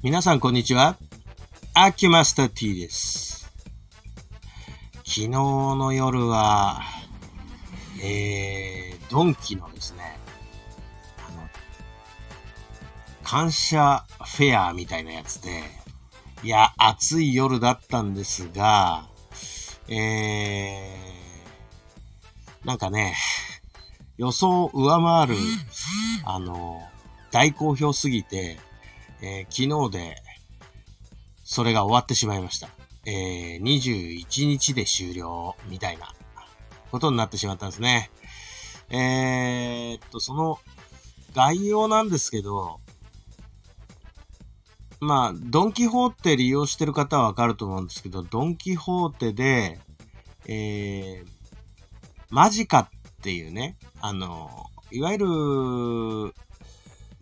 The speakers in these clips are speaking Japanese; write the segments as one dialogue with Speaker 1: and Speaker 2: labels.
Speaker 1: 皆さんこんにちは。アキュマスター T です。昨日の夜は、えー、ドンキのですね、あの、感謝フェアみたいなやつで、いや、暑い夜だったんですが、えー、なんかね、予想を上回る、あの、大好評すぎて、えー、昨日で、それが終わってしまいました。えー、21日で終了、みたいなことになってしまったんですね。えー、っと、その概要なんですけど、まあ、ドンキホーテ利用してる方はわかると思うんですけど、ドンキホーテで、えー、マジカっていうね、あの、いわゆる、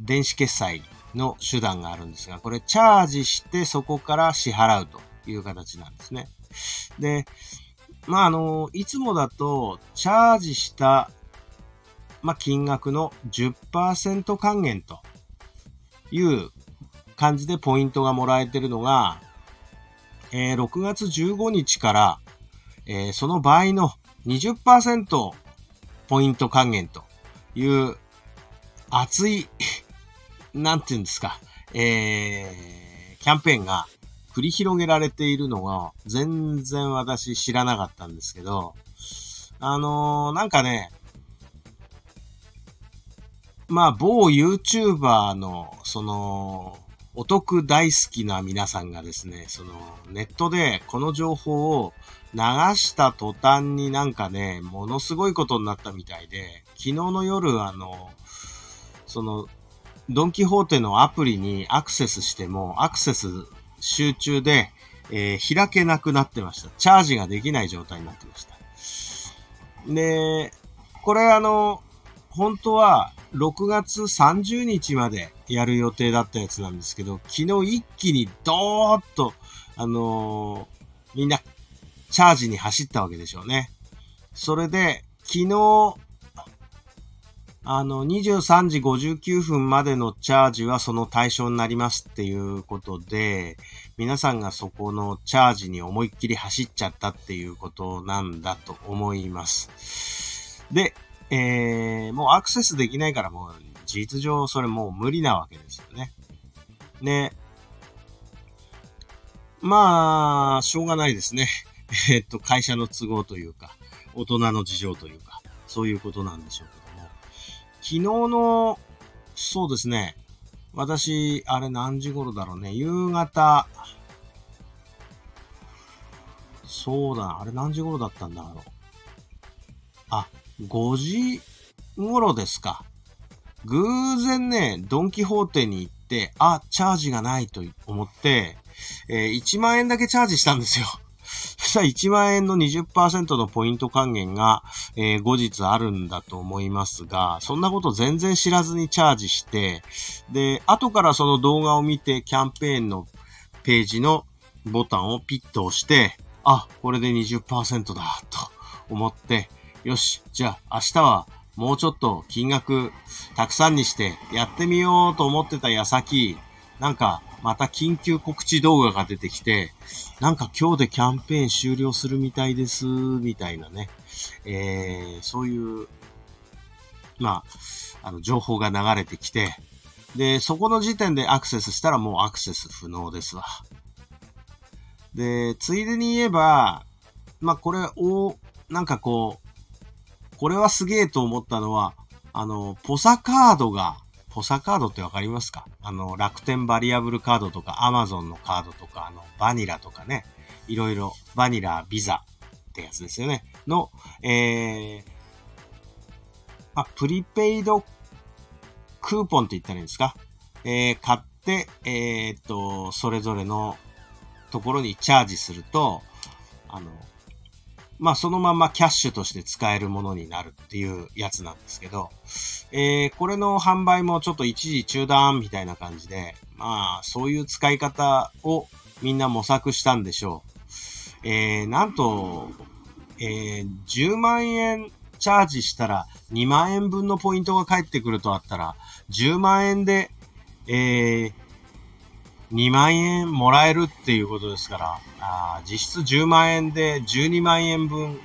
Speaker 1: 電子決済の手段があるんですが、これチャージしてそこから支払うという形なんですね。で、まあ、あの、いつもだと、チャージした、ま、金額の10%還元という感じでポイントがもらえてるのが、えー、6月15日から、えー、その倍の20%ポイント還元という熱いなんて言うんですか、えー、キャンペーンが繰り広げられているのが全然私知らなかったんですけど、あのー、なんかね、まあ、某 YouTuber の、その、お得大好きな皆さんがですね、その、ネットでこの情報を流した途端になんかね、ものすごいことになったみたいで、昨日の夜、あの、その、ドンキホーテのアプリにアクセスしても、アクセス集中で、えー、開けなくなってました。チャージができない状態になってました。で、これあの、本当は6月30日までやる予定だったやつなんですけど、昨日一気にドーッと、あのー、みんなチャージに走ったわけでしょうね。それで、昨日あの、23時59分までのチャージはその対象になりますっていうことで、皆さんがそこのチャージに思いっきり走っちゃったっていうことなんだと思います。で、えー、もうアクセスできないからもう事実上それもう無理なわけですよね。で、まあ、しょうがないですね。えっと、会社の都合というか、大人の事情というか、そういうことなんでしょうけど。昨日の、そうですね。私、あれ何時頃だろうね。夕方。そうだ、あれ何時頃だったんだろう。あ、5時頃ですか。偶然ね、ドンキホーテに行って、あ、チャージがないと思って、えー、1万円だけチャージしたんですよ。そしたら1万円の20%のポイント還元が、えー、後日あるんだと思いますが、そんなこと全然知らずにチャージして、で、後からその動画を見てキャンペーンのページのボタンをピッと押して、あ、これで20%だ、と思って、よし、じゃあ明日はもうちょっと金額たくさんにしてやってみようと思ってた矢先、なんかまた緊急告知動画が出てきて、なんか今日でキャンペーン終了するみたいです、みたいなね。えー、そういう、まあ、あの、情報が流れてきて、で、そこの時点でアクセスしたらもうアクセス不能ですわ。で、ついでに言えば、まあ、これを、なんかこう、これはすげえと思ったのは、あの、ポサカードがポサカードってわかりますか？あの、楽天バリアブルカードとか、アマゾンのカードとか、あの、バニラとかね、いろいろ、バニラ、ビザってやつですよね。の、えー、まあ、プリペイドクーポンって言ったらいいんですか？えー、買って、えー、っと、それぞれのところにチャージすると、あの、まあそのままキャッシュとして使えるものになるっていうやつなんですけど、えー、これの販売もちょっと一時中断みたいな感じで、まあそういう使い方をみんな模索したんでしょう。えー、なんと、えー、10万円チャージしたら2万円分のポイントが返ってくるとあったら、10万円で、えー、2万円もらえるっていうことですから、あ実質10万円で12万円分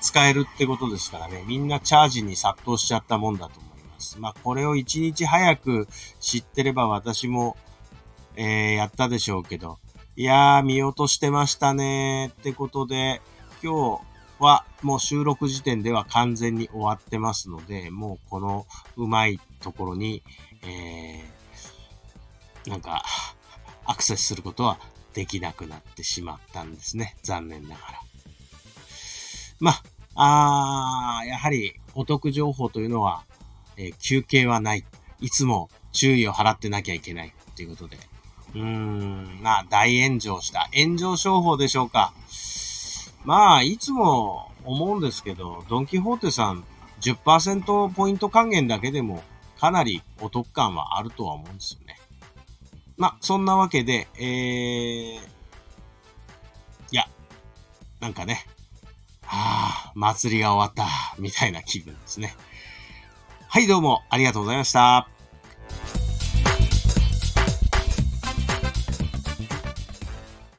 Speaker 1: 使えるってことですからね、みんなチャージに殺到しちゃったもんだと思います。まあ、これを1日早く知ってれば私も、えー、やったでしょうけど、いやー、見落としてましたねってことで、今日はもう収録時点では完全に終わってますので、もうこのうまいところに、えー、なんか、アクセスすることはできなくなってしまったんですね。残念ながら。まあ、あやはりお得情報というのは、えー、休憩はない。いつも注意を払ってなきゃいけないということで。うーん、まあ、大炎上した。炎上商法でしょうか。まあ、いつも思うんですけど、ドンキホーテさん10%ポイント還元だけでもかなりお得感はあるとは思うんですよね。まあ、そんなわけで、えー、いや、なんかね、はあ、祭りが終わった、みたいな気分ですね。はい、どうもありがとうございました。